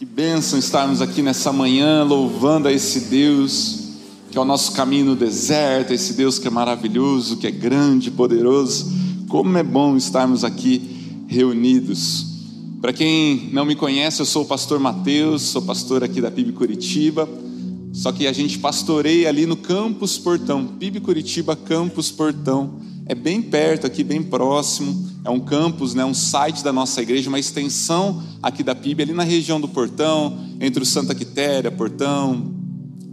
Que bênção estarmos aqui nessa manhã louvando a esse Deus que é o nosso caminho no deserto, esse Deus que é maravilhoso, que é grande, poderoso. Como é bom estarmos aqui reunidos. Para quem não me conhece, eu sou o pastor Mateus, sou pastor aqui da PIB Curitiba. Só que a gente pastoreia ali no Campus Portão, PIB Curitiba Campus Portão. É bem perto aqui, bem próximo. É um campus, né, um site da nossa igreja, uma extensão aqui da PIB, ali na região do Portão, entre o Santa Quitéria, Portão.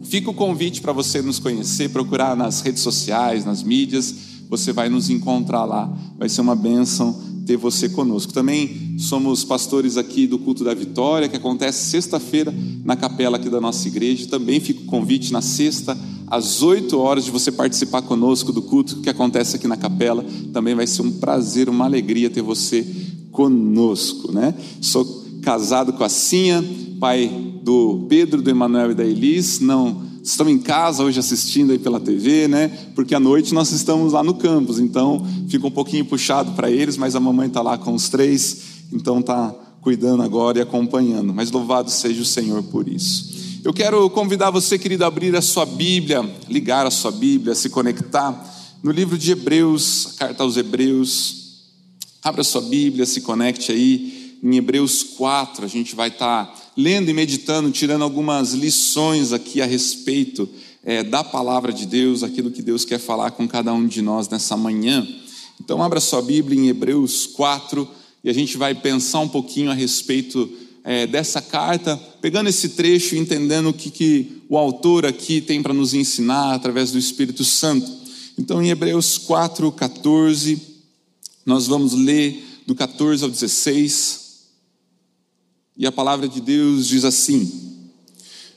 Fica o convite para você nos conhecer, procurar nas redes sociais, nas mídias, você vai nos encontrar lá. Vai ser uma bênção ter você conosco. Também somos pastores aqui do Culto da Vitória, que acontece sexta-feira na capela aqui da nossa igreja. Também fica o convite na sexta, às 8 horas, de você participar conosco do culto que acontece aqui na capela. Também vai ser um prazer, uma alegria ter você conosco, né? Sou casado com a Cinha, pai do Pedro, do Emanuel e da Elis. Não estão em casa hoje assistindo aí pela TV, né? Porque à noite nós estamos lá no campus, então fica um pouquinho puxado para eles, mas a mamãe está lá com os três, então está cuidando agora e acompanhando. Mas louvado seja o Senhor por isso. Eu quero convidar você, querido, a abrir a sua Bíblia, ligar a sua Bíblia, se conectar no livro de Hebreus, a carta aos Hebreus. Abra a sua Bíblia, se conecte aí em Hebreus 4. A gente vai estar tá lendo e meditando, tirando algumas lições aqui a respeito é, da palavra de Deus, aquilo que Deus quer falar com cada um de nós nessa manhã. Então, abra sua Bíblia em Hebreus 4 e a gente vai pensar um pouquinho a respeito é, dessa carta, pegando esse trecho e entendendo o que, que o autor aqui tem para nos ensinar através do Espírito Santo. Então, em Hebreus 4, 14, nós vamos ler do 14 ao 16. E a palavra de Deus diz assim: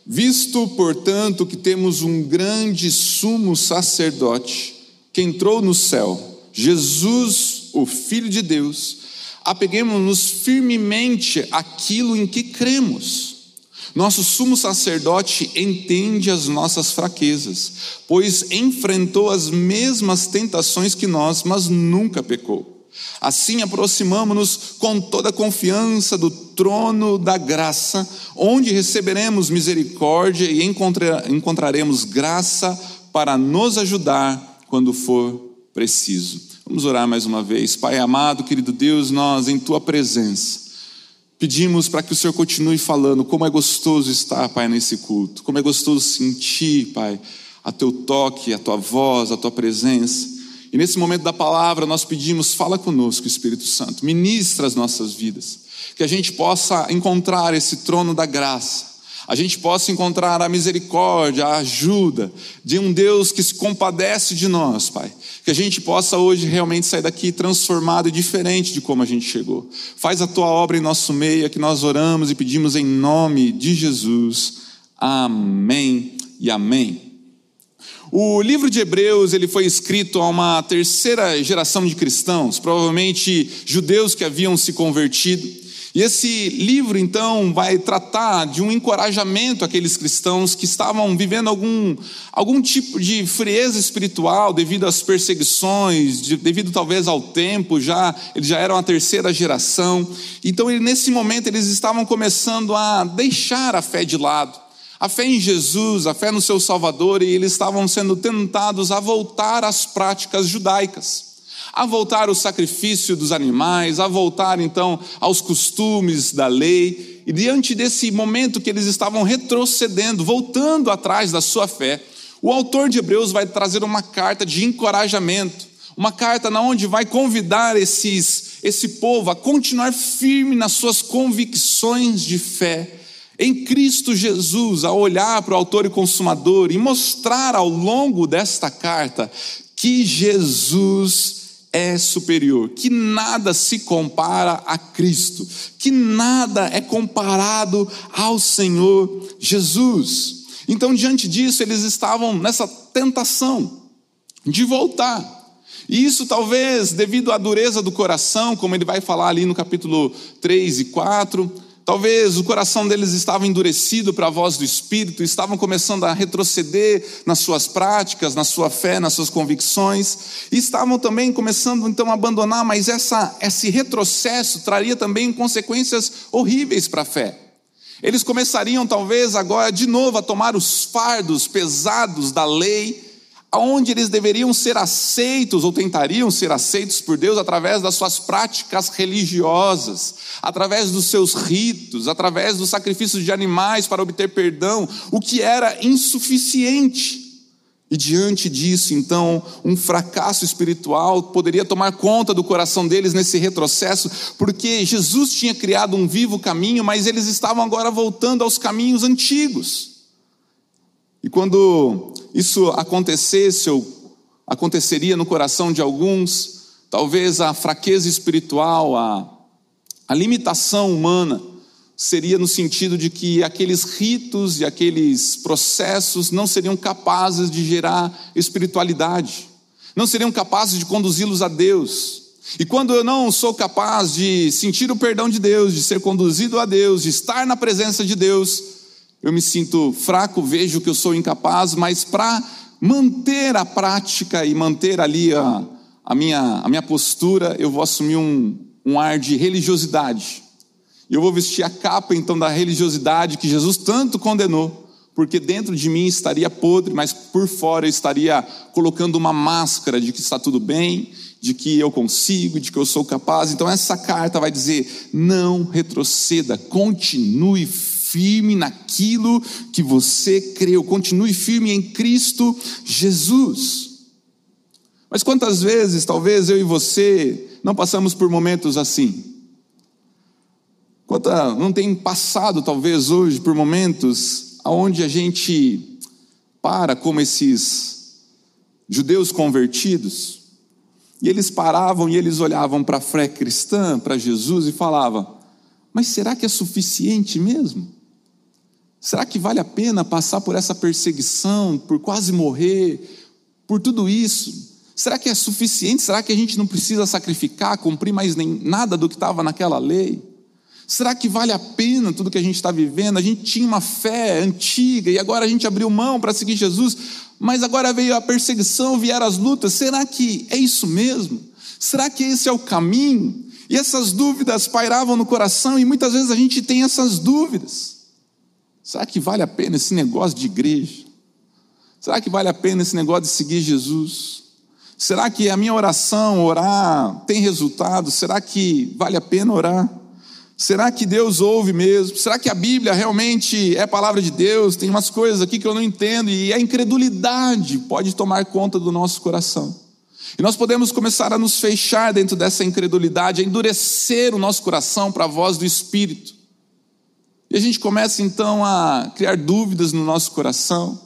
Visto, portanto, que temos um grande sumo sacerdote que entrou no céu, Jesus, o Filho de Deus, apeguemos-nos firmemente aquilo em que cremos. Nosso sumo sacerdote entende as nossas fraquezas, pois enfrentou as mesmas tentações que nós, mas nunca pecou. Assim aproximamo-nos com toda confiança do trono da graça, onde receberemos misericórdia e encontraremos graça para nos ajudar quando for preciso. Vamos orar mais uma vez. Pai amado, querido Deus, nós em tua presença pedimos para que o Senhor continue falando como é gostoso estar, Pai, nesse culto. Como é gostoso sentir, Pai, a teu toque, a tua voz, a tua presença. E nesse momento da palavra, nós pedimos, fala conosco, Espírito Santo, ministra as nossas vidas, que a gente possa encontrar esse trono da graça, a gente possa encontrar a misericórdia, a ajuda de um Deus que se compadece de nós, Pai. Que a gente possa hoje realmente sair daqui transformado e diferente de como a gente chegou. Faz a tua obra em nosso meio, é que nós oramos e pedimos em nome de Jesus. Amém e amém. O livro de Hebreus ele foi escrito a uma terceira geração de cristãos, provavelmente judeus que haviam se convertido. E esse livro, então, vai tratar de um encorajamento àqueles cristãos que estavam vivendo algum, algum tipo de frieza espiritual devido às perseguições, de, devido talvez ao tempo, já eles já eram a terceira geração. Então, ele, nesse momento, eles estavam começando a deixar a fé de lado a fé em Jesus, a fé no seu Salvador, e eles estavam sendo tentados a voltar às práticas judaicas, a voltar ao sacrifício dos animais, a voltar então aos costumes da lei. E diante desse momento que eles estavam retrocedendo, voltando atrás da sua fé, o autor de Hebreus vai trazer uma carta de encorajamento, uma carta na onde vai convidar esses, esse povo a continuar firme nas suas convicções de fé em Cristo Jesus, a olhar para o autor e consumador e mostrar ao longo desta carta que Jesus é superior, que nada se compara a Cristo, que nada é comparado ao Senhor Jesus. Então, diante disso, eles estavam nessa tentação de voltar. E isso talvez devido à dureza do coração, como ele vai falar ali no capítulo 3 e 4, Talvez o coração deles estava endurecido para a voz do Espírito, estavam começando a retroceder nas suas práticas, na sua fé, nas suas convicções, e estavam também começando então a abandonar, mas essa, esse retrocesso traria também consequências horríveis para a fé. Eles começariam talvez agora de novo a tomar os fardos pesados da lei, aonde eles deveriam ser aceitos ou tentariam ser aceitos por Deus através das suas práticas religiosas, através dos seus ritos, através dos sacrifícios de animais para obter perdão, o que era insuficiente. E diante disso, então, um fracasso espiritual poderia tomar conta do coração deles nesse retrocesso, porque Jesus tinha criado um vivo caminho, mas eles estavam agora voltando aos caminhos antigos. E quando isso acontecesse, ou aconteceria no coração de alguns, talvez a fraqueza espiritual, a, a limitação humana, seria no sentido de que aqueles ritos e aqueles processos não seriam capazes de gerar espiritualidade, não seriam capazes de conduzi-los a Deus. E quando eu não sou capaz de sentir o perdão de Deus, de ser conduzido a Deus, de estar na presença de Deus, eu me sinto fraco, vejo que eu sou incapaz, mas para manter a prática e manter ali a, a, minha, a minha postura, eu vou assumir um, um ar de religiosidade eu vou vestir a capa então da religiosidade que Jesus tanto condenou, porque dentro de mim estaria podre, mas por fora eu estaria colocando uma máscara de que está tudo bem, de que eu consigo, de que eu sou capaz. Então essa carta vai dizer: não retroceda, continue naquilo que você creu, continue firme em Cristo Jesus. Mas quantas vezes, talvez eu e você, não passamos por momentos assim? Quanta, não tem passado, talvez, hoje, por momentos onde a gente para como esses judeus convertidos, e eles paravam e eles olhavam para a fé cristã, para Jesus, e falavam: Mas será que é suficiente mesmo? Será que vale a pena passar por essa perseguição, por quase morrer, por tudo isso? Será que é suficiente? Será que a gente não precisa sacrificar, cumprir mais nem nada do que estava naquela lei? Será que vale a pena tudo que a gente está vivendo? A gente tinha uma fé antiga e agora a gente abriu mão para seguir Jesus, mas agora veio a perseguição, vieram as lutas. Será que é isso mesmo? Será que esse é o caminho? E essas dúvidas pairavam no coração e muitas vezes a gente tem essas dúvidas. Será que vale a pena esse negócio de igreja? Será que vale a pena esse negócio de seguir Jesus? Será que a minha oração, orar, tem resultado? Será que vale a pena orar? Será que Deus ouve mesmo? Será que a Bíblia realmente é palavra de Deus? Tem umas coisas aqui que eu não entendo e a incredulidade pode tomar conta do nosso coração. E nós podemos começar a nos fechar dentro dessa incredulidade, a endurecer o nosso coração para a voz do Espírito. E a gente começa então a criar dúvidas no nosso coração.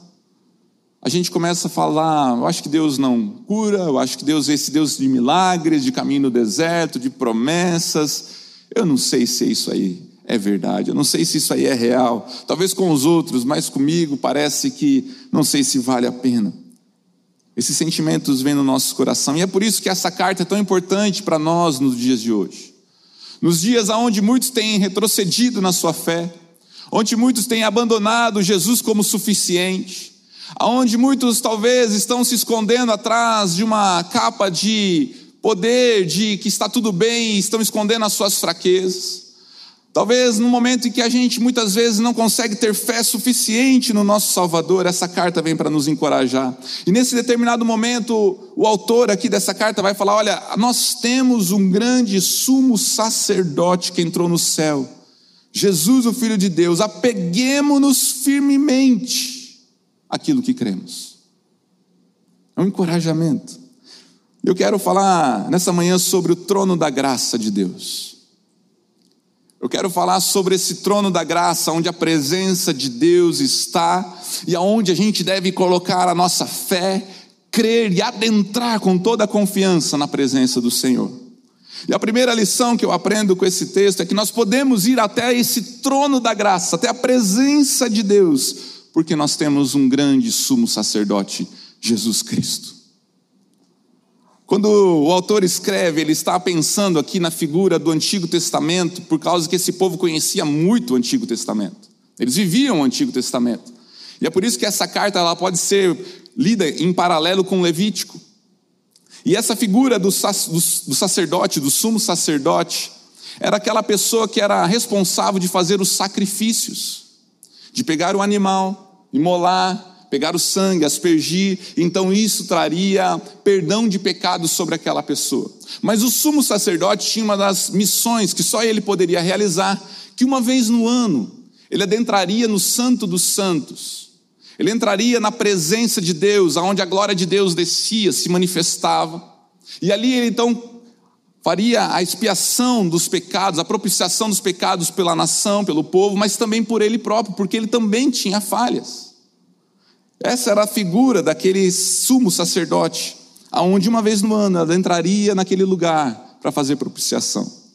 A gente começa a falar, eu acho que Deus não cura, eu acho que Deus é esse Deus de milagres, de caminho no deserto, de promessas. Eu não sei se isso aí é verdade, eu não sei se isso aí é real. Talvez com os outros, mas comigo parece que não sei se vale a pena. Esses sentimentos vêm no nosso coração e é por isso que essa carta é tão importante para nós nos dias de hoje. Nos dias onde muitos têm retrocedido na sua fé, onde muitos têm abandonado Jesus como suficiente, aonde muitos talvez estão se escondendo atrás de uma capa de poder de que está tudo bem estão escondendo as suas fraquezas. Talvez no momento em que a gente muitas vezes não consegue ter fé suficiente no nosso Salvador, essa carta vem para nos encorajar. E nesse determinado momento, o autor aqui dessa carta vai falar: olha, nós temos um grande sumo sacerdote que entrou no céu, Jesus, o Filho de Deus, apeguemos-nos firmemente aquilo que cremos. É um encorajamento. Eu quero falar nessa manhã sobre o trono da graça de Deus. Eu quero falar sobre esse trono da graça, onde a presença de Deus está e aonde a gente deve colocar a nossa fé, crer e adentrar com toda a confiança na presença do Senhor. E a primeira lição que eu aprendo com esse texto é que nós podemos ir até esse trono da graça, até a presença de Deus, porque nós temos um grande sumo sacerdote, Jesus Cristo. Quando o autor escreve, ele está pensando aqui na figura do Antigo Testamento, por causa que esse povo conhecia muito o Antigo Testamento. Eles viviam o Antigo Testamento. E é por isso que essa carta ela pode ser lida em paralelo com Levítico. E essa figura do, sacerdote, do sumo sacerdote, era aquela pessoa que era responsável de fazer os sacrifícios, de pegar o animal, imolar, pegar o sangue, aspergir, então isso traria perdão de pecados sobre aquela pessoa. Mas o sumo sacerdote tinha uma das missões que só ele poderia realizar, que uma vez no ano ele adentraria no Santo dos Santos. Ele entraria na presença de Deus, aonde a glória de Deus descia, se manifestava. E ali ele então faria a expiação dos pecados, a propiciação dos pecados pela nação, pelo povo, mas também por ele próprio, porque ele também tinha falhas. Essa era a figura daquele sumo sacerdote, aonde uma vez no ano ela entraria naquele lugar para fazer propiciação.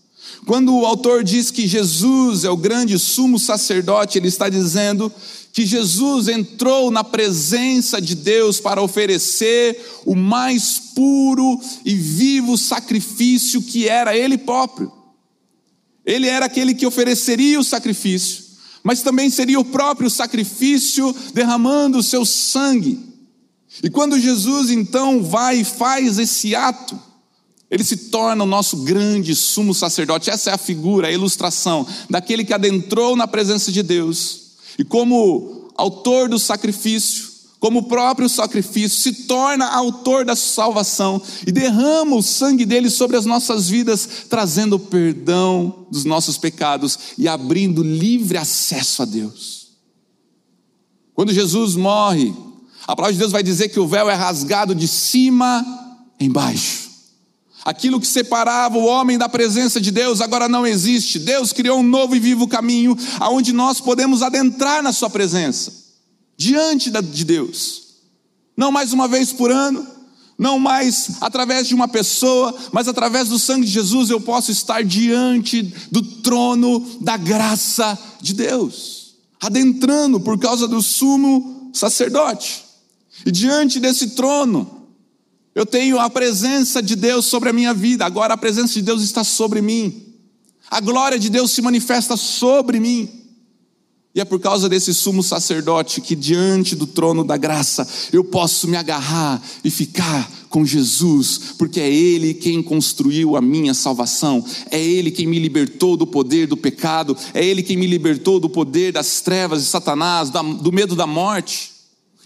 Quando o autor diz que Jesus é o grande sumo sacerdote, ele está dizendo que Jesus entrou na presença de Deus para oferecer o mais puro e vivo sacrifício que era Ele próprio. Ele era aquele que ofereceria o sacrifício, mas também seria o próprio sacrifício derramando o seu sangue. E quando Jesus então vai e faz esse ato, ele se torna o nosso grande sumo sacerdote. Essa é a figura, a ilustração daquele que adentrou na presença de Deus e como autor do sacrifício, como próprio sacrifício, se torna autor da salvação e derrama o sangue dele sobre as nossas vidas, trazendo perdão dos nossos pecados e abrindo livre acesso a Deus. Quando Jesus morre, a palavra de Deus vai dizer que o véu é rasgado de cima embaixo. Aquilo que separava o homem da presença de Deus agora não existe. Deus criou um novo e vivo caminho aonde nós podemos adentrar na sua presença, diante de Deus. Não mais uma vez por ano, não mais através de uma pessoa, mas através do sangue de Jesus eu posso estar diante do trono da graça de Deus, adentrando por causa do sumo sacerdote. E diante desse trono, eu tenho a presença de Deus sobre a minha vida, agora a presença de Deus está sobre mim. A glória de Deus se manifesta sobre mim. E é por causa desse sumo sacerdote que, diante do trono da graça, eu posso me agarrar e ficar com Jesus, porque é Ele quem construiu a minha salvação, é Ele quem me libertou do poder do pecado, é Ele quem me libertou do poder das trevas de Satanás, do medo da morte.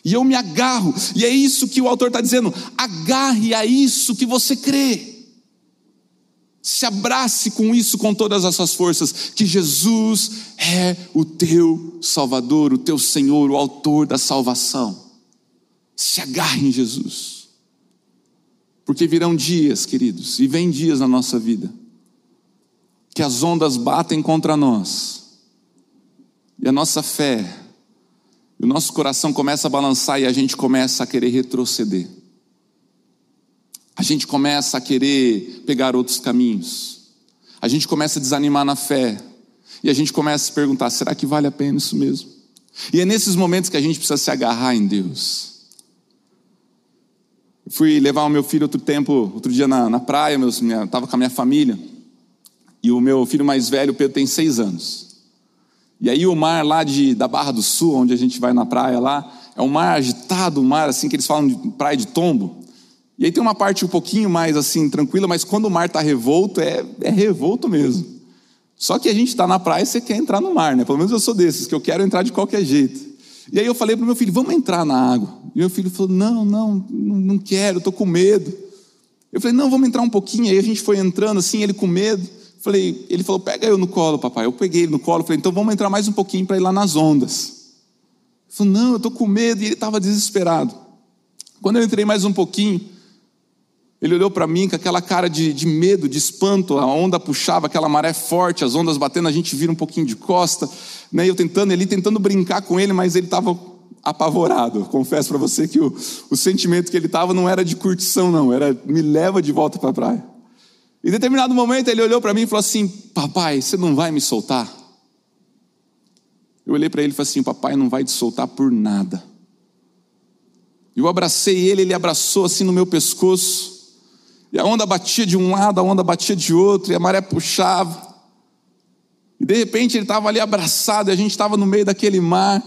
E eu me agarro, e é isso que o autor está dizendo: agarre a isso que você crê. Se abrace com isso com todas as suas forças, que Jesus é o teu Salvador, o teu Senhor, o autor da salvação. Se agarre em Jesus. Porque virão dias, queridos, e vem dias na nossa vida, que as ondas batem contra nós, e a nossa fé o nosso coração começa a balançar e a gente começa a querer retroceder. Gente começa a querer pegar outros caminhos. A gente começa a desanimar na fé. E a gente começa a se perguntar: será que vale a pena isso mesmo? E é nesses momentos que a gente precisa se agarrar em Deus. Eu fui levar o meu filho outro tempo, outro dia na, na praia, estava com a minha família. E o meu filho mais velho, Pedro, tem seis anos. E aí o mar lá de, da Barra do Sul, onde a gente vai na praia lá, é um mar agitado, um mar assim que eles falam de praia de tombo. E aí tem uma parte um pouquinho mais assim tranquila, mas quando o mar está revolto, é, é revolto mesmo. Só que a gente está na praia e você quer entrar no mar, né? Pelo menos eu sou desses, que eu quero entrar de qualquer jeito. E aí eu falei para meu filho, vamos entrar na água. E meu filho falou, não, não, não quero, estou com medo. Eu falei, não, vamos entrar um pouquinho. Aí a gente foi entrando assim, ele com medo. Falei, ele falou, pega eu no colo, papai. Eu peguei ele no colo, falei, então vamos entrar mais um pouquinho para ir lá nas ondas. Ele falou, não, eu estou com medo, e ele estava desesperado. Quando eu entrei mais um pouquinho, ele olhou para mim com aquela cara de, de, medo, de espanto, a onda puxava, aquela maré forte, as ondas batendo, a gente vira um pouquinho de costa, né? eu tentando, ele tentando brincar com ele, mas ele estava apavorado. Confesso para você que o, o sentimento que ele estava não era de curtição, não, era me leva de volta para a praia. Em determinado momento ele olhou para mim e falou assim: Papai, você não vai me soltar? Eu olhei para ele e falei assim: Papai não vai te soltar por nada. Eu abracei ele, ele abraçou assim no meu pescoço. E a onda batia de um lado, a onda batia de outro, e a maré puxava. E de repente ele estava ali abraçado, e a gente estava no meio daquele mar.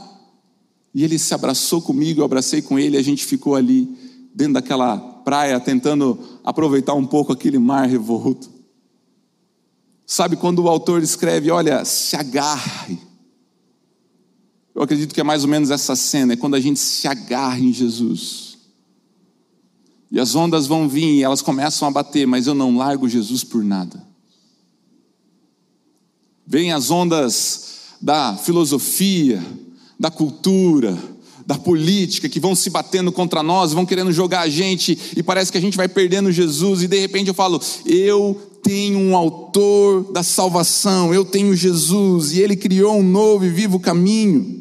E ele se abraçou comigo, eu abracei com ele, e a gente ficou ali, dentro daquela praia, tentando aproveitar um pouco aquele mar revolto. Sabe quando o autor escreve, olha, se agarre. Eu acredito que é mais ou menos essa cena, é quando a gente se agarra em Jesus. E as ondas vão vir e elas começam a bater, mas eu não largo Jesus por nada. Vêm as ondas da filosofia, da cultura, da política que vão se batendo contra nós, vão querendo jogar a gente e parece que a gente vai perdendo Jesus e de repente eu falo: "Eu tenho um autor da salvação, eu tenho Jesus e ele criou um novo e vivo caminho".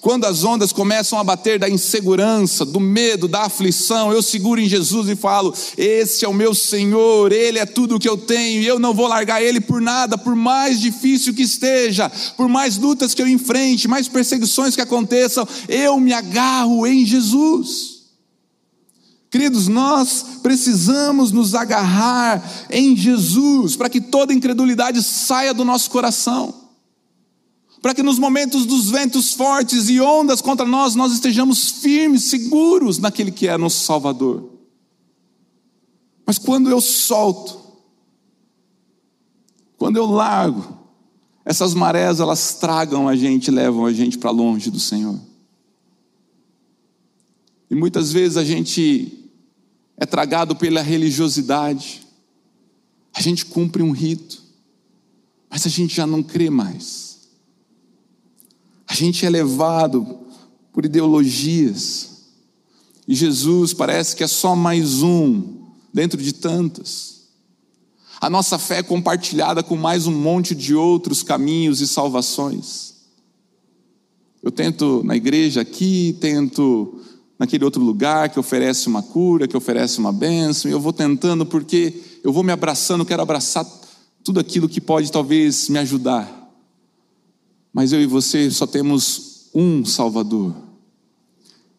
Quando as ondas começam a bater da insegurança, do medo, da aflição, eu seguro em Jesus e falo: Esse é o meu Senhor, Ele é tudo o que eu tenho, e eu não vou largar Ele por nada, por mais difícil que esteja, por mais lutas que eu enfrente, mais perseguições que aconteçam, eu me agarro em Jesus. Queridos, nós precisamos nos agarrar em Jesus para que toda incredulidade saia do nosso coração para que nos momentos dos ventos fortes e ondas contra nós, nós estejamos firmes, seguros naquele que é nosso Salvador. Mas quando eu solto, quando eu largo, essas marés elas tragam a gente, levam a gente para longe do Senhor. E muitas vezes a gente é tragado pela religiosidade, a gente cumpre um rito, mas a gente já não crê mais. A gente é levado por ideologias. E Jesus parece que é só mais um dentro de tantas. A nossa fé é compartilhada com mais um monte de outros caminhos e salvações. Eu tento na igreja aqui, tento naquele outro lugar que oferece uma cura, que oferece uma bênção, e eu vou tentando porque eu vou me abraçando, quero abraçar tudo aquilo que pode talvez me ajudar. Mas eu e você só temos um Salvador.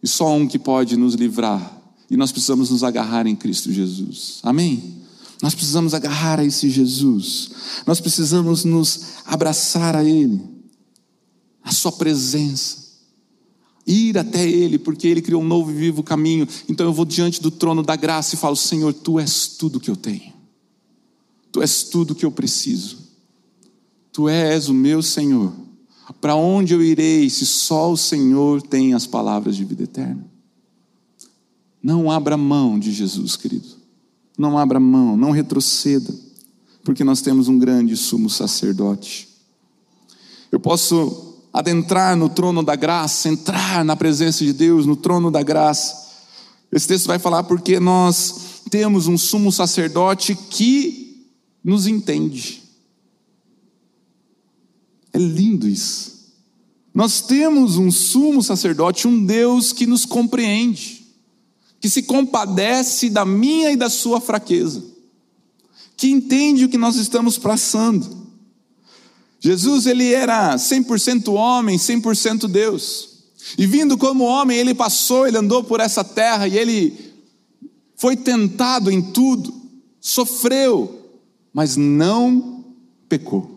E só um que pode nos livrar. E nós precisamos nos agarrar em Cristo Jesus. Amém? Nós precisamos agarrar a esse Jesus. Nós precisamos nos abraçar a Ele. A Sua presença. Ir até Ele, porque Ele criou um novo e vivo caminho. Então eu vou diante do trono da graça e falo: Senhor, Tu és tudo que eu tenho. Tu és tudo que eu preciso. Tu és o meu Senhor. Para onde eu irei se só o Senhor tem as palavras de vida eterna? Não abra mão de Jesus, querido. Não abra mão, não retroceda, porque nós temos um grande sumo sacerdote. Eu posso adentrar no trono da graça, entrar na presença de Deus, no trono da graça. Esse texto vai falar porque nós temos um sumo sacerdote que nos entende. É lindo isso. Nós temos um sumo sacerdote, um Deus que nos compreende, que se compadece da minha e da sua fraqueza, que entende o que nós estamos passando. Jesus, ele era 100% homem, 100% Deus. E vindo como homem, ele passou, ele andou por essa terra e ele foi tentado em tudo, sofreu, mas não pecou.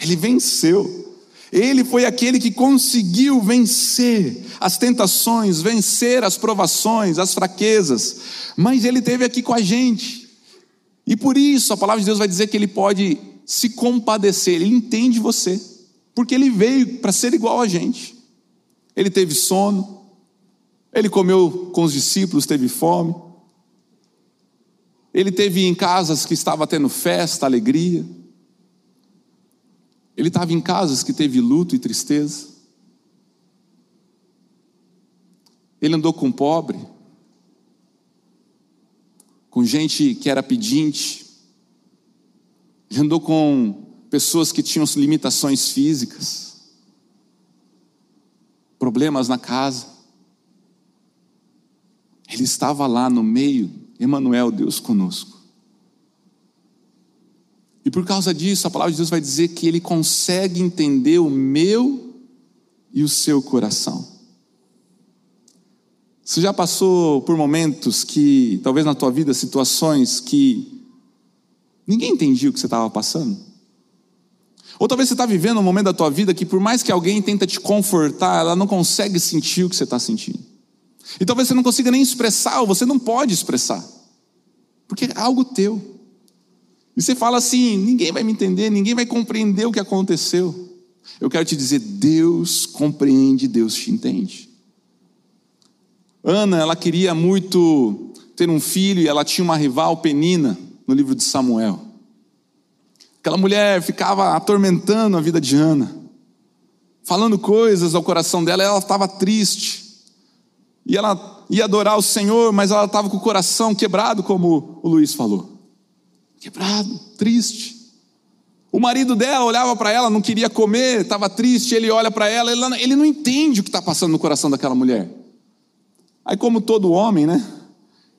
Ele venceu. Ele foi aquele que conseguiu vencer as tentações, vencer as provações, as fraquezas. Mas ele esteve aqui com a gente. E por isso a palavra de Deus vai dizer que ele pode se compadecer, ele entende você, porque ele veio para ser igual a gente. Ele teve sono, ele comeu com os discípulos, teve fome. Ele teve em casas que estava tendo festa, alegria. Ele estava em casas que teve luto e tristeza. Ele andou com pobre, com gente que era pedinte. Ele andou com pessoas que tinham limitações físicas, problemas na casa. Ele estava lá no meio, Emmanuel, Deus conosco. E por causa disso, a palavra de Deus vai dizer que ele consegue entender o meu e o seu coração. Você já passou por momentos que, talvez na tua vida, situações que ninguém entendia o que você estava passando? Ou talvez você está vivendo um momento da tua vida que, por mais que alguém tenta te confortar, ela não consegue sentir o que você está sentindo. E talvez você não consiga nem expressar, ou você não pode expressar, porque é algo teu. E você fala assim: ninguém vai me entender, ninguém vai compreender o que aconteceu. Eu quero te dizer: Deus compreende, Deus te entende. Ana, ela queria muito ter um filho e ela tinha uma rival, Penina, no livro de Samuel. Aquela mulher ficava atormentando a vida de Ana, falando coisas ao coração dela, ela estava triste. E ela ia adorar o Senhor, mas ela estava com o coração quebrado, como o Luiz falou. Quebrado, triste. O marido dela olhava para ela, não queria comer, estava triste. Ele olha para ela, ele não entende o que está passando no coração daquela mulher. Aí, como todo homem, né?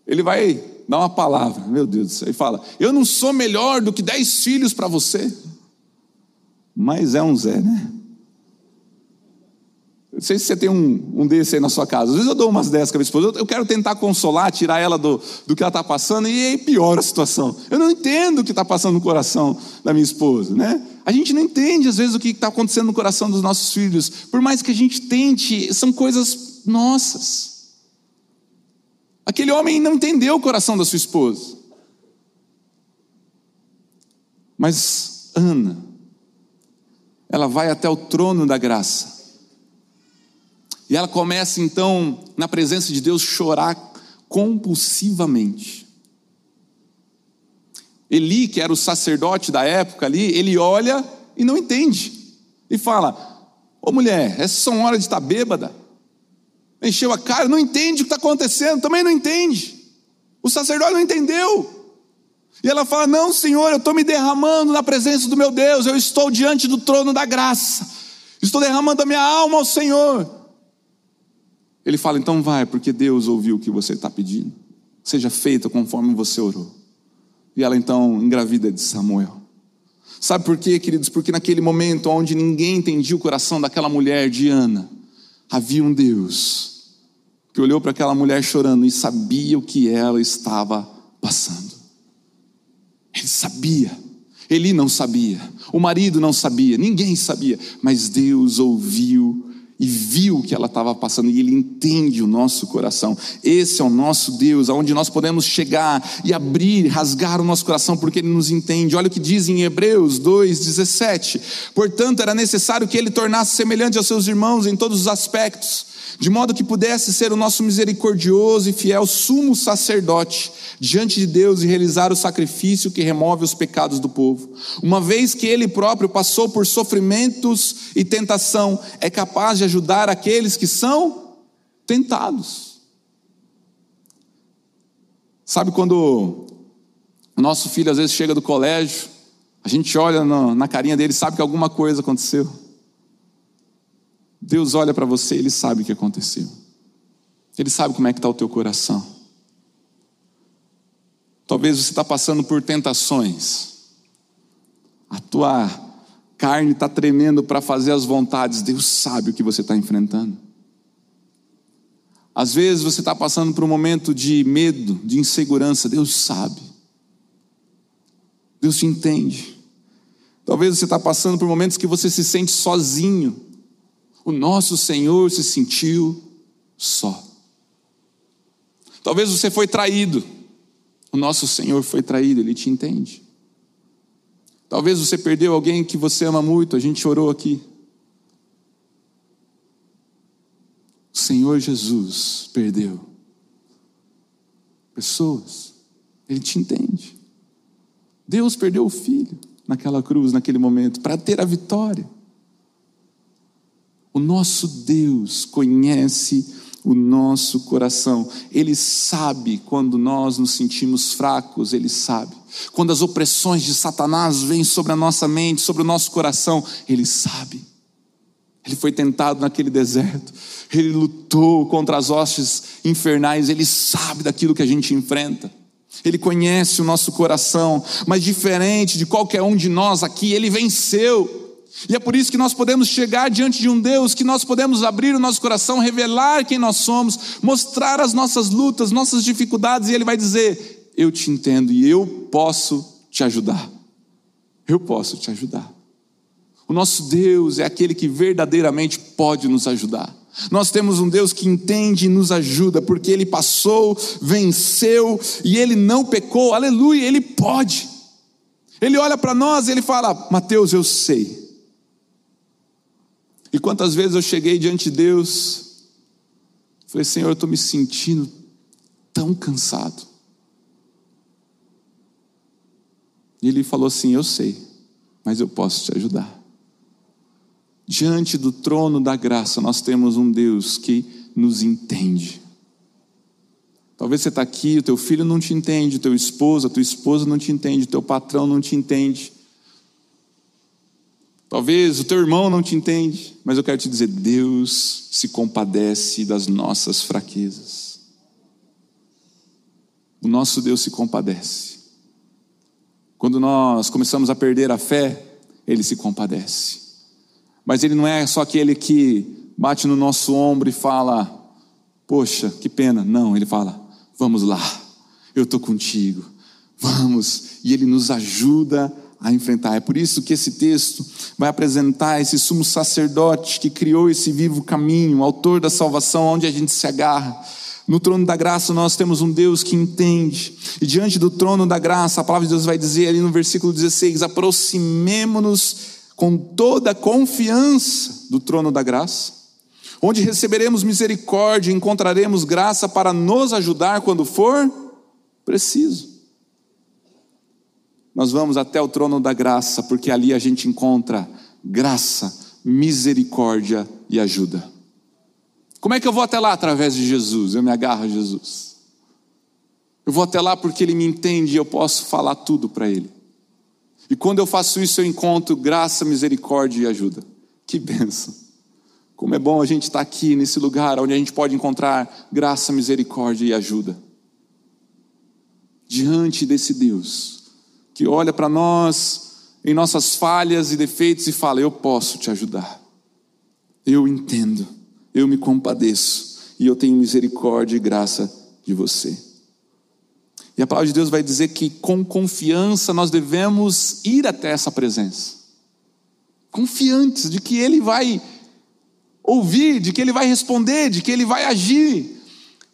Ele vai dar uma palavra, meu Deus do céu, e fala: Eu não sou melhor do que dez filhos para você. Mas é um Zé, né? Não sei se você tem um, um desse aí na sua casa. Às vezes eu dou umas dessas com a minha esposa. Eu quero tentar consolar, tirar ela do, do que ela está passando, e aí piora a situação. Eu não entendo o que está passando no coração da minha esposa, né? A gente não entende, às vezes, o que está acontecendo no coração dos nossos filhos. Por mais que a gente tente, são coisas nossas. Aquele homem não entendeu o coração da sua esposa. Mas Ana, ela vai até o trono da graça. E ela começa então, na presença de Deus, chorar compulsivamente. Eli, que era o sacerdote da época ali, ele olha e não entende. E fala: Ô mulher, essas são horas de estar bêbada encheu a cara, não entende o que está acontecendo, também não entende. O sacerdote não entendeu. E ela fala: Não, Senhor, eu estou me derramando na presença do meu Deus, eu estou diante do trono da graça, estou derramando a minha alma ao Senhor. Ele fala: Então vai, porque Deus ouviu o que você está pedindo, seja feita conforme você orou. E ela então engravida de Samuel. Sabe por quê, queridos? Porque naquele momento onde ninguém entendia o coração daquela mulher, de Ana, havia um Deus que olhou para aquela mulher chorando e sabia o que ela estava passando. Ele sabia. Ele não sabia. O marido não sabia. Ninguém sabia. Mas Deus ouviu e viu o que ela estava passando e Ele entende o nosso coração. Esse é o nosso Deus, aonde nós podemos chegar e abrir, rasgar o nosso coração, porque Ele nos entende. Olha o que diz em Hebreus 2,17: Portanto, era necessário que Ele tornasse semelhante aos seus irmãos em todos os aspectos de modo que pudesse ser o nosso misericordioso e fiel sumo sacerdote diante de Deus e realizar o sacrifício que remove os pecados do povo. Uma vez que ele próprio passou por sofrimentos e tentação, é capaz de ajudar aqueles que são tentados. Sabe quando o nosso filho às vezes chega do colégio, a gente olha na carinha dele sabe que alguma coisa aconteceu. Deus olha para você, Ele sabe o que aconteceu. Ele sabe como é que está o teu coração. Talvez você está passando por tentações. A tua carne está tremendo para fazer as vontades. Deus sabe o que você está enfrentando. Às vezes você está passando por um momento de medo, de insegurança. Deus sabe. Deus te entende. Talvez você está passando por momentos que você se sente sozinho. O nosso Senhor se sentiu só. Talvez você foi traído. O nosso Senhor foi traído, Ele te entende. Talvez você perdeu alguém que você ama muito, a gente orou aqui. O Senhor Jesus perdeu pessoas, Ele te entende. Deus perdeu o filho naquela cruz, naquele momento, para ter a vitória. O nosso Deus conhece o nosso coração. Ele sabe quando nós nos sentimos fracos, ele sabe. Quando as opressões de Satanás vêm sobre a nossa mente, sobre o nosso coração, ele sabe. Ele foi tentado naquele deserto, ele lutou contra as hostes infernais, ele sabe daquilo que a gente enfrenta. Ele conhece o nosso coração, mas diferente de qualquer um de nós aqui, ele venceu. E é por isso que nós podemos chegar diante de um Deus, que nós podemos abrir o nosso coração, revelar quem nós somos, mostrar as nossas lutas, nossas dificuldades, e Ele vai dizer: Eu te entendo e eu posso te ajudar. Eu posso te ajudar. O nosso Deus é aquele que verdadeiramente pode nos ajudar. Nós temos um Deus que entende e nos ajuda, porque Ele passou, venceu e Ele não pecou, aleluia, Ele pode. Ele olha para nós e ele fala: Mateus, eu sei. E quantas vezes eu cheguei diante de Deus, falei: Senhor, eu estou me sentindo tão cansado. E ele falou assim: Eu sei, mas eu posso te ajudar. Diante do trono da graça, nós temos um Deus que nos entende. Talvez você está aqui, o teu filho não te entende, o teu esposo, a tua esposa não te entende, o teu patrão não te entende. Talvez o teu irmão não te entende, mas eu quero te dizer: Deus se compadece das nossas fraquezas. O nosso Deus se compadece. Quando nós começamos a perder a fé, Ele se compadece. Mas Ele não é só aquele que bate no nosso ombro e fala: Poxa, que pena. Não, Ele fala: Vamos lá, eu estou contigo, vamos. E Ele nos ajuda a enfrentar. É por isso que esse texto vai apresentar esse sumo sacerdote que criou esse vivo caminho, autor da salvação, onde a gente se agarra. No trono da graça nós temos um Deus que entende, e diante do trono da graça, a palavra de Deus vai dizer ali no versículo 16: aproximemo-nos com toda a confiança do trono da graça, onde receberemos misericórdia e encontraremos graça para nos ajudar quando for preciso. Nós vamos até o trono da graça, porque ali a gente encontra graça, misericórdia e ajuda. Como é que eu vou até lá através de Jesus? Eu me agarro a Jesus. Eu vou até lá porque Ele me entende e eu posso falar tudo para Ele. E quando eu faço isso, eu encontro graça, misericórdia e ajuda. Que benção. Como é bom a gente estar aqui nesse lugar onde a gente pode encontrar graça, misericórdia e ajuda. Diante desse Deus que olha para nós em nossas falhas e defeitos e fala: Eu posso te ajudar, eu entendo, eu me compadeço e eu tenho misericórdia e graça de você. E a palavra de Deus vai dizer que com confiança nós devemos ir até essa presença, confiantes de que Ele vai ouvir, de que Ele vai responder, de que Ele vai agir.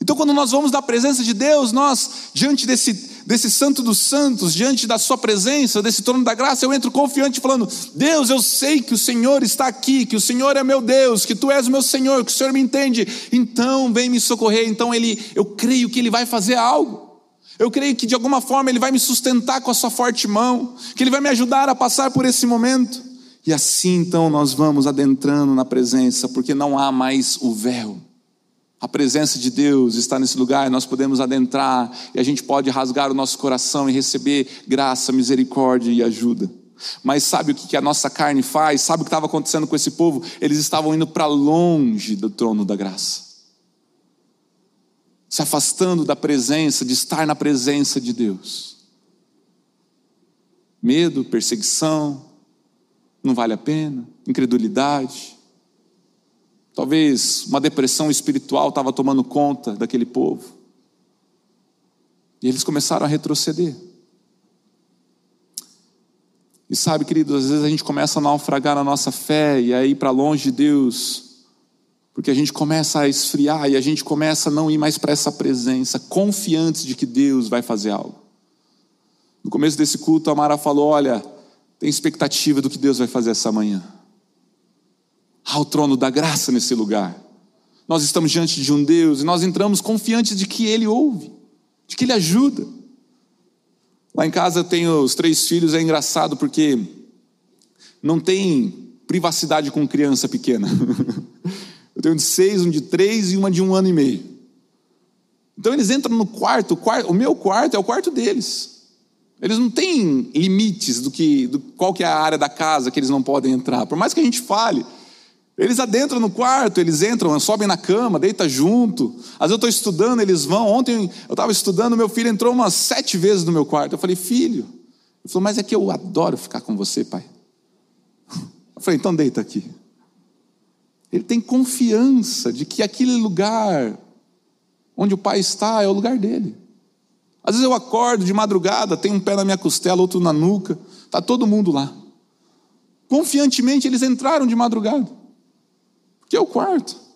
Então, quando nós vamos da presença de Deus, nós, diante desse desse Santo dos Santos, diante da Sua presença, desse trono da graça, eu entro confiante, falando: Deus, eu sei que o Senhor está aqui, que o Senhor é meu Deus, que Tu és o meu Senhor, que o Senhor me entende, então vem me socorrer. Então, Ele, eu creio que Ele vai fazer algo. Eu creio que de alguma forma Ele vai me sustentar com a Sua forte mão, que Ele vai me ajudar a passar por esse momento. E assim então nós vamos adentrando na presença, porque não há mais o véu. A presença de Deus está nesse lugar, nós podemos adentrar e a gente pode rasgar o nosso coração e receber graça, misericórdia e ajuda. Mas sabe o que a nossa carne faz? Sabe o que estava acontecendo com esse povo? Eles estavam indo para longe do trono da graça, se afastando da presença, de estar na presença de Deus. Medo, perseguição, não vale a pena, incredulidade. Talvez uma depressão espiritual estava tomando conta daquele povo. E eles começaram a retroceder. E sabe, queridos, às vezes a gente começa a naufragar na nossa fé e a ir para longe de Deus, porque a gente começa a esfriar e a gente começa a não ir mais para essa presença, confiantes de que Deus vai fazer algo. No começo desse culto, a Mara falou: Olha, tem expectativa do que Deus vai fazer essa manhã. Há o trono da graça nesse lugar. Nós estamos diante de um Deus e nós entramos confiantes de que Ele ouve, de que Ele ajuda. Lá em casa tenho os três filhos, é engraçado porque não tem privacidade com criança pequena. eu tenho um de seis, um de três e uma de um ano e meio. Então eles entram no quarto, o, quarto, o meu quarto é o quarto deles. Eles não têm limites do que, do qual que é a área da casa que eles não podem entrar. Por mais que a gente fale, eles adentram no quarto, eles entram, sobem na cama, deitam junto. Às vezes eu estou estudando, eles vão. Ontem eu estava estudando, meu filho entrou umas sete vezes no meu quarto. Eu falei, filho. Ele falou, mas é que eu adoro ficar com você, pai. Eu falei, então deita aqui. Ele tem confiança de que aquele lugar onde o pai está é o lugar dele. Às vezes eu acordo de madrugada, tem um pé na minha costela, outro na nuca, está todo mundo lá. Confiantemente eles entraram de madrugada que é o quarto.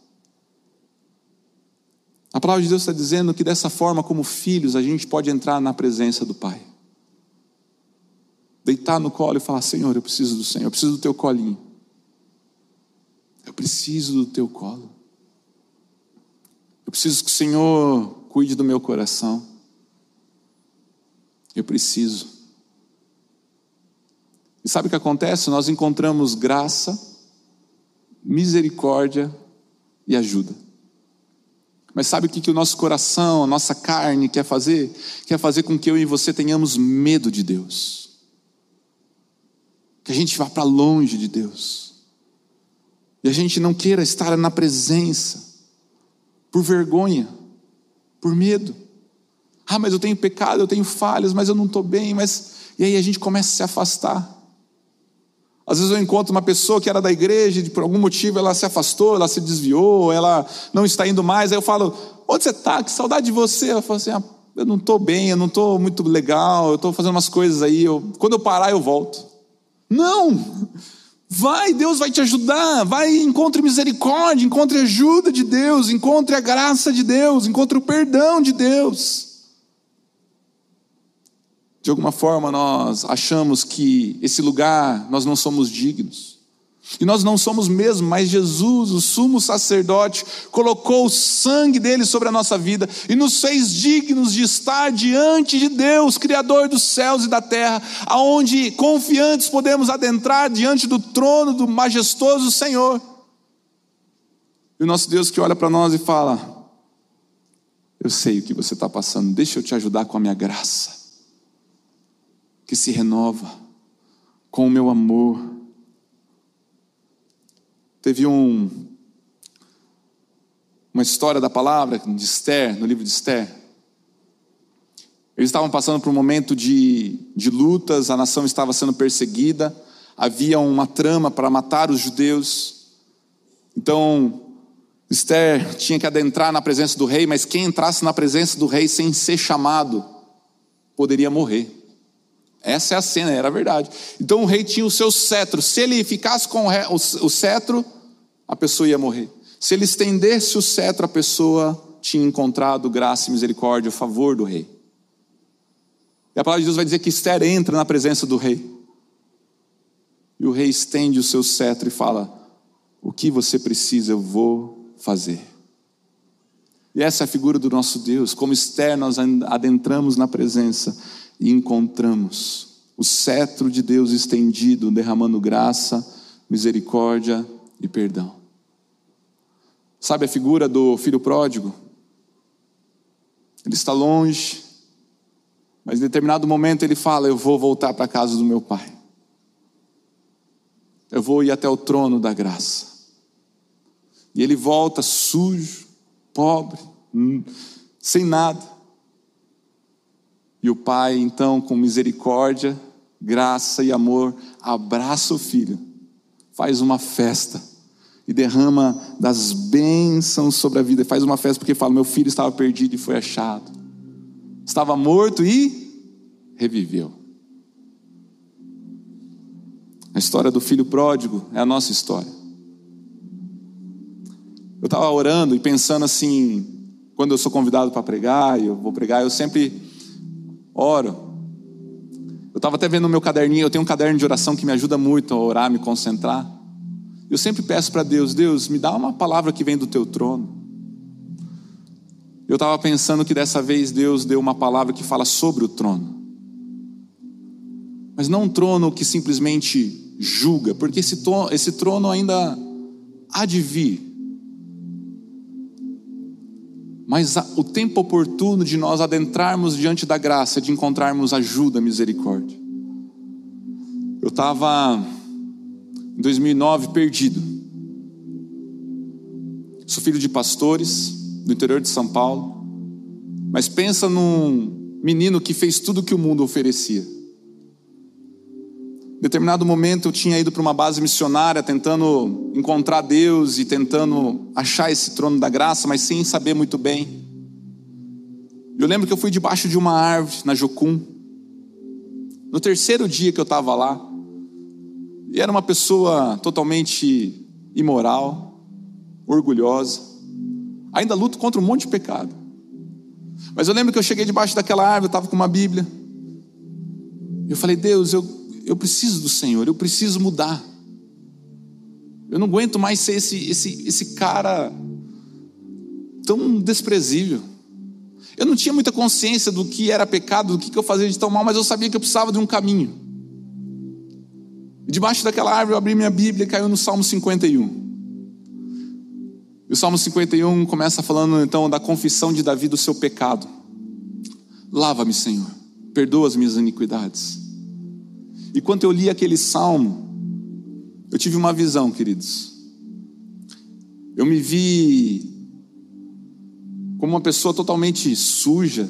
A palavra de Deus está dizendo que dessa forma, como filhos, a gente pode entrar na presença do Pai. deitar no colo e falar: Senhor, eu preciso do Senhor, eu preciso do teu colinho. Eu preciso do teu colo. Eu preciso que o Senhor cuide do meu coração. Eu preciso. E sabe o que acontece? Nós encontramos graça, misericórdia e ajuda. Mas sabe o que, que o nosso coração, a nossa carne quer fazer? Quer fazer com que eu e você tenhamos medo de Deus. Que a gente vá para longe de Deus. E a gente não queira estar na presença, por vergonha, por medo. Ah, mas eu tenho pecado, eu tenho falhas, mas eu não estou bem, mas. E aí a gente começa a se afastar. Às vezes eu encontro uma pessoa que era da igreja e por algum motivo ela se afastou, ela se desviou, ela não está indo mais. Aí eu falo: Onde você está? Que saudade de você. Ela fala assim: ah, Eu não estou bem, eu não estou muito legal, eu estou fazendo umas coisas aí. Eu... Quando eu parar, eu volto. Não! Vai, Deus vai te ajudar. Vai, encontre misericórdia, encontre ajuda de Deus, encontre a graça de Deus, encontre o perdão de Deus. De alguma forma nós achamos que esse lugar nós não somos dignos. E nós não somos mesmo, mas Jesus, o sumo sacerdote, colocou o sangue dele sobre a nossa vida e nos fez dignos de estar diante de Deus, Criador dos céus e da terra, aonde confiantes podemos adentrar diante do trono do majestoso Senhor. E o nosso Deus que olha para nós e fala: Eu sei o que você está passando, deixa eu te ajudar com a minha graça que se renova com o meu amor. Teve um, uma história da palavra de Esther, no livro de Esther. Eles estavam passando por um momento de, de lutas, a nação estava sendo perseguida, havia uma trama para matar os judeus. Então, Esther tinha que adentrar na presença do rei, mas quem entrasse na presença do rei sem ser chamado poderia morrer. Essa é a cena, era verdade. Então o rei tinha o seu cetro. Se ele ficasse com o cetro, a pessoa ia morrer. Se ele estendesse o cetro, a pessoa tinha encontrado graça e misericórdia, a favor do rei. E a palavra de Deus vai dizer que Esther entra na presença do rei. E o rei estende o seu cetro e fala: O que você precisa, eu vou fazer. E essa é a figura do nosso Deus. Como Esther, nós adentramos na presença e encontramos o cetro de Deus estendido, derramando graça, misericórdia e perdão. Sabe a figura do filho pródigo? Ele está longe, mas em determinado momento ele fala: Eu vou voltar para a casa do meu pai. Eu vou ir até o trono da graça. E ele volta sujo, pobre, hum, sem nada. E o pai, então, com misericórdia, graça e amor, abraça o filho, faz uma festa e derrama das bênçãos sobre a vida. Faz uma festa porque fala: Meu filho estava perdido e foi achado, estava morto e reviveu. A história do filho pródigo é a nossa história. Eu estava orando e pensando assim, quando eu sou convidado para pregar, eu vou pregar, eu sempre oro. Eu estava até vendo no meu caderninho, eu tenho um caderno de oração que me ajuda muito a orar, me concentrar. Eu sempre peço para Deus, Deus, me dá uma palavra que vem do teu trono. Eu estava pensando que dessa vez Deus deu uma palavra que fala sobre o trono. Mas não um trono que simplesmente julga, porque esse, esse trono ainda há de vir mas o tempo oportuno de nós adentrarmos diante da graça, de encontrarmos ajuda, misericórdia. Eu estava em 2009 perdido. Sou filho de pastores do interior de São Paulo, mas pensa num menino que fez tudo o que o mundo oferecia. Em determinado momento eu tinha ido para uma base missionária tentando encontrar Deus e tentando achar esse trono da graça, mas sem saber muito bem. Eu lembro que eu fui debaixo de uma árvore na Jocum. No terceiro dia que eu estava lá, e era uma pessoa totalmente imoral, orgulhosa. Ainda luto contra um monte de pecado. Mas eu lembro que eu cheguei debaixo daquela árvore, eu estava com uma Bíblia. Eu falei, Deus, eu, eu preciso do Senhor, eu preciso mudar. Eu não aguento mais ser esse, esse, esse cara tão desprezível. Eu não tinha muita consciência do que era pecado, do que eu fazia de tão mal, mas eu sabia que eu precisava de um caminho. Debaixo daquela árvore eu abri minha Bíblia e caiu no Salmo 51. E o Salmo 51 começa falando então da confissão de Davi do seu pecado. Lava-me, Senhor, perdoa as minhas iniquidades. E quando eu li aquele salmo, eu tive uma visão, queridos. Eu me vi como uma pessoa totalmente suja,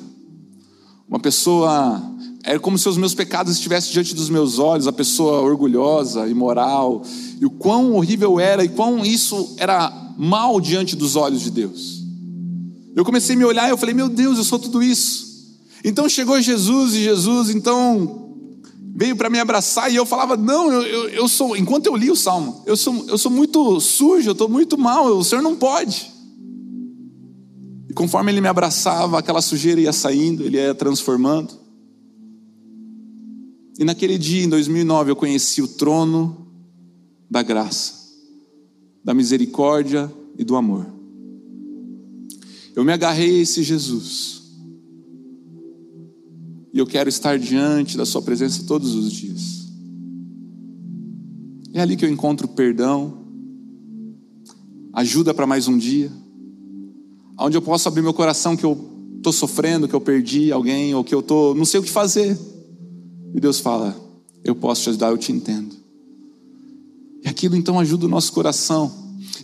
uma pessoa. Era como se os meus pecados estivessem diante dos meus olhos, a pessoa orgulhosa, imoral, e o quão horrível era, e quão isso era mal diante dos olhos de Deus. Eu comecei a me olhar e eu falei, meu Deus, eu sou tudo isso. Então chegou Jesus, e Jesus então veio para me abraçar, e eu falava, não, eu, eu, eu, sou, enquanto eu li o salmo, eu sou, eu sou muito sujo, eu estou muito mal, o Senhor não pode. E conforme ele me abraçava, aquela sujeira ia saindo, ele ia transformando. E naquele dia, em 2009, eu conheci o trono da graça, da misericórdia e do amor. Eu me agarrei a esse Jesus. E eu quero estar diante da Sua presença todos os dias. É ali que eu encontro perdão, ajuda para mais um dia onde eu posso abrir meu coração que eu estou sofrendo, que eu perdi alguém, ou que eu tô, não sei o que fazer. E Deus fala: Eu posso te ajudar, eu te entendo. E aquilo então ajuda o nosso coração.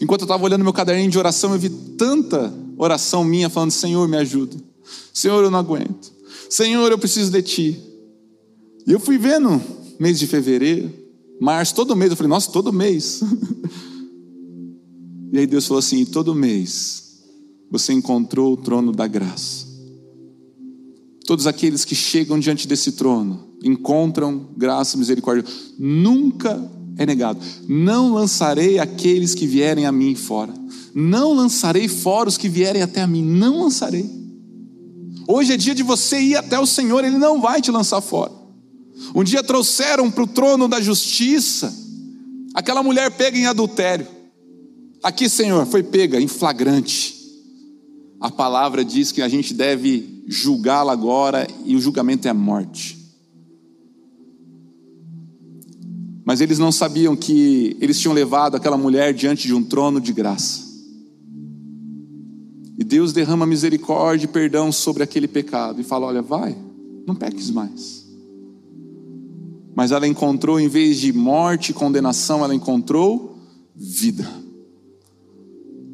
Enquanto eu estava olhando meu caderninho de oração, eu vi tanta oração minha falando: Senhor, me ajuda. Senhor, eu não aguento. Senhor, eu preciso de Ti. E eu fui vendo mês de fevereiro, março, todo mês. Eu falei: Nossa, todo mês. e aí Deus falou assim: Todo mês você encontrou o trono da graça. Todos aqueles que chegam diante desse trono encontram graça misericórdia. Nunca é negado. Não lançarei aqueles que vierem a mim fora. Não lançarei fora os que vierem até a mim. Não lançarei. Hoje é dia de você ir até o Senhor, Ele não vai te lançar fora. Um dia trouxeram para o trono da justiça aquela mulher pega em adultério. Aqui, Senhor, foi pega em flagrante a palavra diz que a gente deve julgá-la agora e o julgamento é a morte. Mas eles não sabiam que eles tinham levado aquela mulher diante de um trono de graça. Deus derrama misericórdia e perdão sobre aquele pecado e fala: Olha, vai, não peques mais. Mas ela encontrou, em vez de morte e condenação, ela encontrou vida.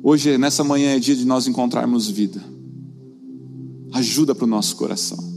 Hoje, nessa manhã, é dia de nós encontrarmos vida. Ajuda para o nosso coração.